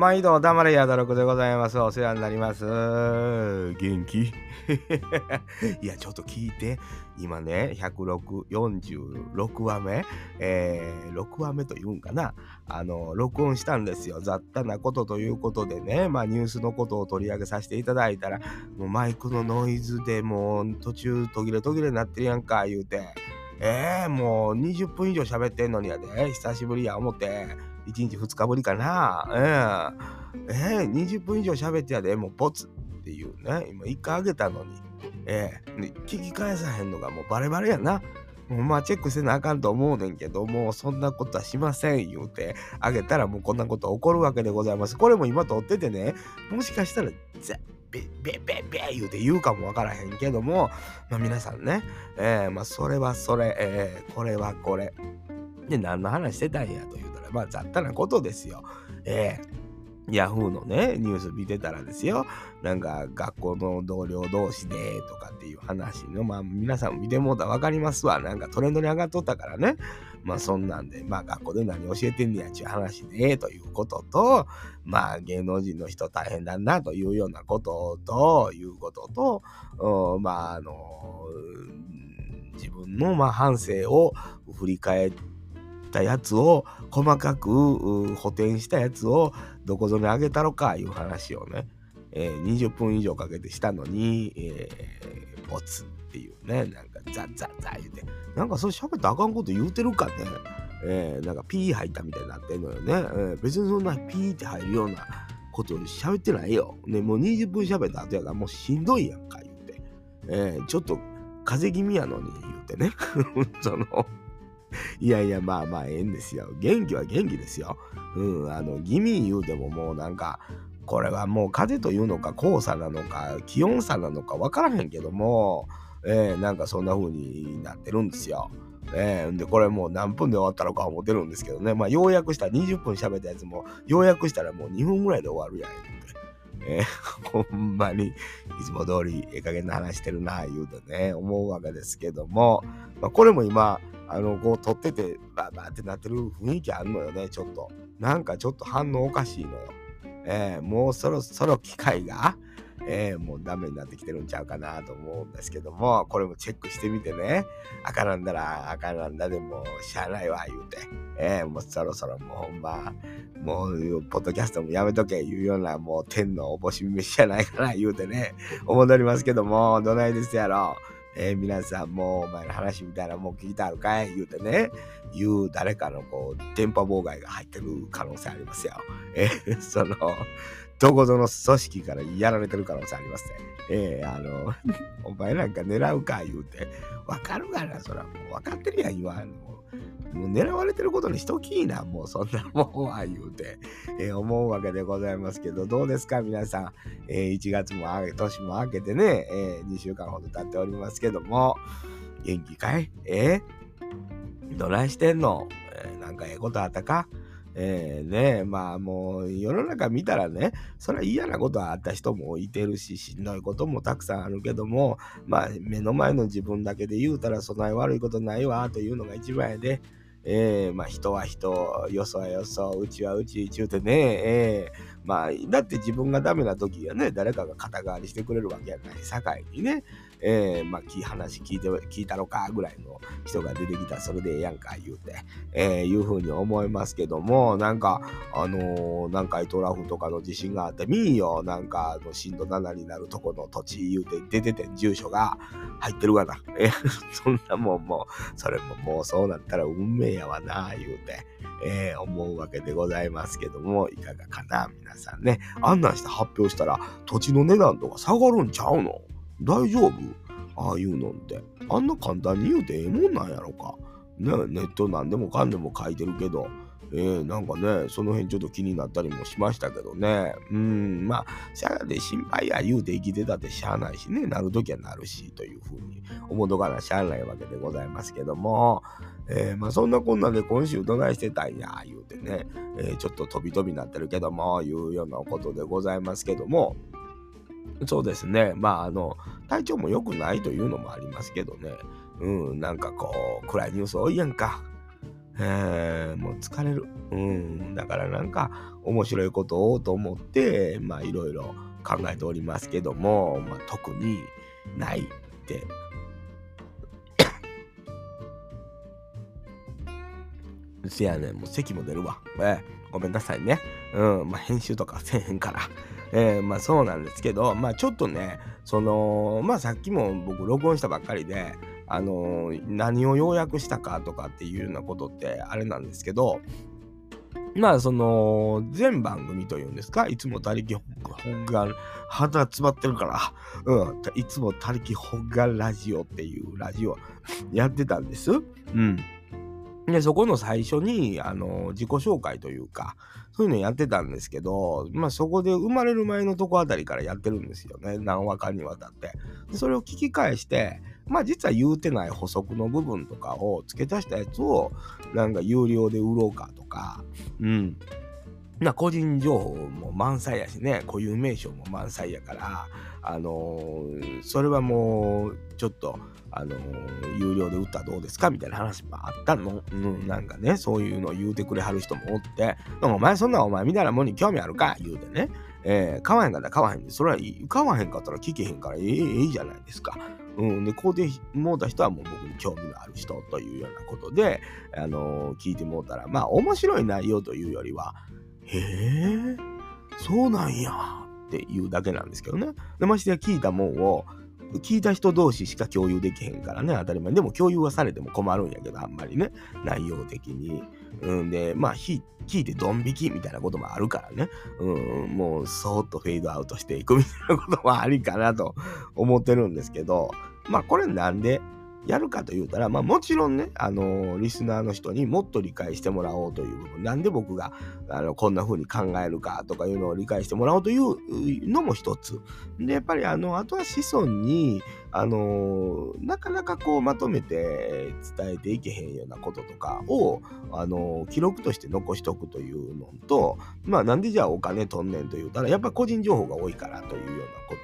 毎度黙れやだろくでございます。お世話になります。元気？いや、ちょっと聞いて。今ね、106、46話目、えー、6話目というんかな？あの、録音したんですよ。雑多なことということでね、まあニュースのことを取り上げさせていただいたら、もうマイクのノイズでもう途中途切れ途切れになってるやんか、言うて。えー、もう20分以上喋ってんのにやで、久しぶりや思って、1日2日ぶりかな。えー、えー、20分以上喋ってやで、もうポツっていうね、今1回あげたのに、えー、聞き返さへんのがもうバレバレやな。もうまあチェックせなあかんと思うねんけど、もうそんなことはしません言うてあげたらもうこんなこと起こるわけでございます。これも今撮っててね、もしかしたらベベベベ言うて言うかもわからへんけども、まあ、皆さんね、えー、まあ、それはそれ、えー、これはこれ。で、何の話してたんやと言う、まあ、雑多なことですよ。えー、ヤフーのね、ニュース見てたらですよ、なんか学校の同僚同士でとかっていう話の、まあ皆さん見てもうたら分かりますわ。なんかトレンドに上がっとったからね。まあそんなんで、まあ学校で何教えてんねやちゅう話で、ということと、まあ芸能人の人大変だなというようなことと、いうことと、まああの、自分のまあ反省を振り返ってたやつを細かく補填したやつをどこぞにあげたろかいう話をね、えー、20分以上かけてしたのに、えー、ボツっていうね、なんかザッザッザッ言うて、なんかそれ喋ったらあかんこと言うてるかね。えー、なんかピー入ったみたいになってんのよね。えー、別にそんなピーって入るようなこと喋ってないよ。ね、もう20分喋った後やからもうしんどいやんか言うて。えー、ちょっと風邪気味やのに言うてね。その いやいや、まあまあええんですよ。元気は元気ですよ。うん、あの、気味言うてももうなんか、これはもう風というのか黄砂なのか気温差なのか分からへんけども、えー、なんかそんな風になってるんですよ。えー、で、これもう何分で終わったのか思ってるんですけどね。まあ、要約したら20分喋ったやつも、要約したらもう2分ぐらいで終わるやん。えー、ほんまにいつも通りええ加減な話してるな、言うとね、思うわけですけども、まあ、これも今、あの、こう撮ってて、バーバーってなってる雰囲気あんのよね、ちょっと。なんかちょっと反応おかしいのよ。えー、もうそろそろ機械が、えー、もうダメになってきてるんちゃうかなと思うんですけども、これもチェックしてみてね、赤なんだら赤なんだでもしゃあないわ言うて、えー、もうそろそろもうほんま、もう、ポッドキャストもやめとけ言うような、もう天のおぼし飯じゃないかな言うてね、思っておりますけども、どないですやろ。えー、皆さんもうお前の話みたいなもん聞いてあるかい？言うてね、言う誰かのこう、電波妨害が入ってる可能性ありますよ。えー、その、どこぞの組織からやられてる可能性ありますね。えー、あの、お前なんか狙うか言うて、わかるがな、そらもう分かってるやん、言わんの。もう狙われてることにしときいな、もうそんなもんは言うて、えー、思うわけでございますけど、どうですか皆さん、えー、1月も年も明けてね、えー、2週間ほど経っておりますけども、元気かい？えー、どないしてんの、えー、なんかええことあったか？えー、ねまあもう世の中見たらね、それは嫌なことはあった人もいてるし、しんどいこともたくさんあるけども、まあ目の前の自分だけで言うたらそない悪いことないわというのが一番やで、えー、まあ人は人、よそはよそ、うちはうち、ちゅうてね、えー、まあ、だって自分がダメな時はね、誰かが肩代わりしてくれるわけやない、さかいにね、えー、まあ、話聞いて、聞いたのかぐらいの人が出てきたらそれでええやんか言うて、えー、いうふうに思いますけども、なんか、あのー、南海トラフとかの地震があって、みーよ、なんか、あの震度7になるとこの土地言うて出てて住所が入ってるがな。えー、そんなもんもう、それももうそうなったら運命やわな、言うて、えー、思うわけでございますけども、いかがかな、皆さんね。あんなんして発表したら、土地の値段とか下がるんちゃうの？大丈夫？ああいうのって。あんな簡単に言うてええもんなんやろか。ね、ネットなんでもかんでも書いてるけど、えー、なんかね、その辺ちょっと気になったりもしましたけどね。うん、まあ、しゃあで心配や言うて生きてたってしゃあないしね、なるときはなるし、というふうに思うとかなしゃあないわけでございますけども、えー、まあそんなこんなで今週どないしてたんや、言うてね、えー、ちょっと飛び飛びになってるけども、いうようなことでございますけども、そうですね。まあ、あの、体調も良くないというのもありますけどね。うん、なんかこう、暗いニュース多いやんか。えー、もう疲れる。うん。だからなんか面白いことをと思って、まあいろいろ考えておりますけども、まあ特にないって せやねん、もう席も出るわ。えー、ごめんなさいね。うん、まあ編集とかせえへんから。えー、まあそうなんですけど、まあちょっとね、その、まあさっきも僕録音したばっかりで、あのー、何を要約したかとかっていうようなことってあれなんですけど、まあその全番組というんですかいつも他力本願肌詰まってるからうんいつも他力本願ラジオっていうラジオやってたんです。うん。で、そこの最初に、あの、自己紹介というか、そういうのやってたんですけど、まあそこで生まれる前のとこあたりからやってるんですよね。何話かにわたって。でそれを聞き返して、まあ実は言うてない補足の部分とかを付け足したやつを、なんか有料で売ろうかとか、うん。な個人情報も満載やしね、固有名称も満載やから、あのー、それはもう、ちょっと、あのー、有料で売ったらどうですかみたいな話もあったの。うん、なんかね、そういうのを言うてくれはる人もおって、お前そんなお前みたいなもんに興味あるか？言うてね。えー、買わへんかったら買わへんで、それは買わへんかったら聞けへんからええええじゃないですか。うん、で、買うてもうた人はもう僕に興味のある人というようなことで、あのー、聞いてもうたら、まあ面白い内容というよりは、へえ、そうなんやっていうだけなんですけどね。でましてや聞いたもんを聞いた人同士しか共有できへんからね、当たり前。でも共有はされても困るんやけど、あんまりね、内容的に。うんで、まあ、聞いてドン引きみたいなこともあるからね、うん、もうそーっとフェードアウトしていくみたいなこともありかなと思ってるんですけど、まあ、これなんで、やるかと言うたら、まあもちろんね、あのー、リスナーの人にもっと理解してもらおうという部分、なんで僕があのこんな風に考えるかとかいうのを理解してもらおうというのも一つ。で、やっぱりあの、あとは子孫に、あのー、なかなかこうまとめて伝えていけへんようなこととかを、あのー、記録として残しとくというのと、まあなんでじゃあお金とんねんと言うたら、やっぱ個人情報が多いからというようなこ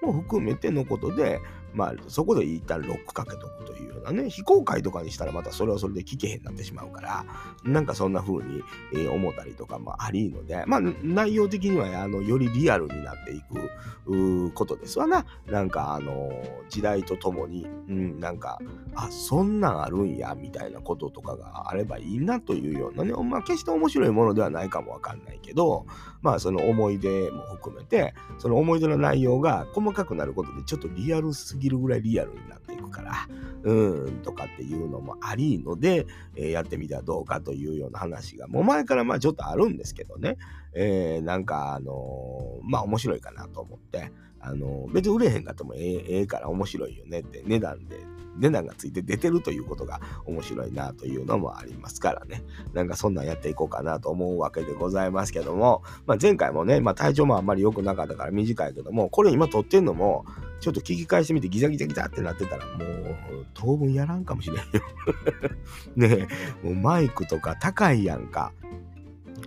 とも含めてのことで、まあ、そこで一旦ロックかけとくというようなね、非公開とかにしたらまたそれはそれで聞けへんなってしまうから、なんかそんな風に、えー、思ったりとかもありので、まあ、内容的には、あの、よりリアルになっていくことですわな。なんか、あの、時代とともに、うん、なんか、あ、そんなんあるんや、みたいなこととかがあればいいなというようなね、まあ、決して面白いものではないかもわかんないけど、まあ、その思い出も含めて、その思い出の内容が細かくなることで、ちょっとリアルすぎぎるぐらいリアルになっていくから、うん、とかっていうのもありので、えー、やってみたらどうかというような話が、もう前からまあちょっとあるんですけどね、えー、なんかあのー、まあ面白いかなと思って、あの別に売れへんかってもえええから面白いよねって値段で値段がついて出てるということが面白いなというのもありますからね。なんかそんなんやっていこうかなと思うわけでございますけども、まあ、前回もね、まあ、体調もあんまり良くなかったから短いけども、これ今撮ってんのも、ちょっと聞き返してみてギザギザギザってなってたらもう当分やらんかもしれんよ ねえ、もうマイクとか高いやんか。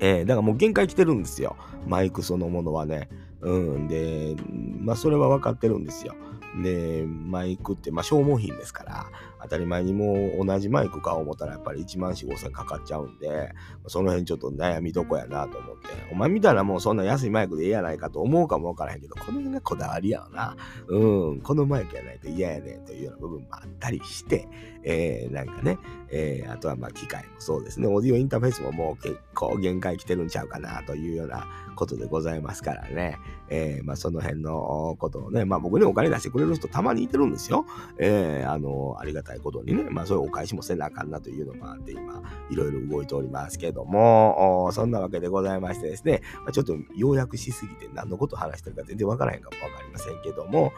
えー、だからもう限界来てるんですよ。マイクそのものはね。うん。で、まあそれは分かってるんですよ。で、マイクって、まあ、消耗品ですから、当たり前にも同じマイク買おう思ったらやっぱり1万4、5千かかっちゃうんで、その辺ちょっと悩みどこやなと思って、お前見たらもうそんな安いマイクでええやないかと思うかもわからへんけど、この辺がこだわりやわな。うん、このマイクやないと嫌やねんというような部分もあったりして、えー、なんかね、えー、あとはまあ機械もそうですね、オーディオインターフェースももう結構限界来てるんちゃうかなというようなことでございますからね、えー、まあその辺のことをね、まあ僕にお金出してくれる人たまにいてるんですよ。えー、あの、ありがたいことにね、まあそういうお返しもせなあかんなというのもあって、今、いろいろ動いておりますけども、そんなわけでございましてですね、まあ、ちょっと要約しすぎて何のこと話してるか全然わからへんかもわかりませんけども、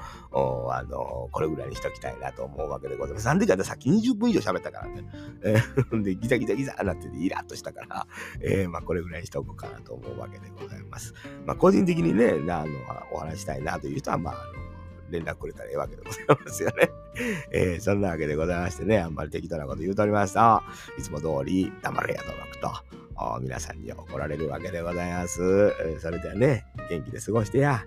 あの、これぐらいにしときたいなと思うわけでございます。なんでかって30分以上喋ったからね。えー、で、ギザギザギザなっててイラッとしたから、えー、まあ、これぐらいにしておこうかなと思うわけでございます。まあ、個人的にね、あの、お話したいなという人は、まあ、の、連絡くれたらええわけでございますよね。えー、そんなわけでございましてね、あんまり適当なこと言うとおりました。いつも通り、黙れやとくと、皆さんに怒られるわけでございます。え、それではね、元気で過ごしてや。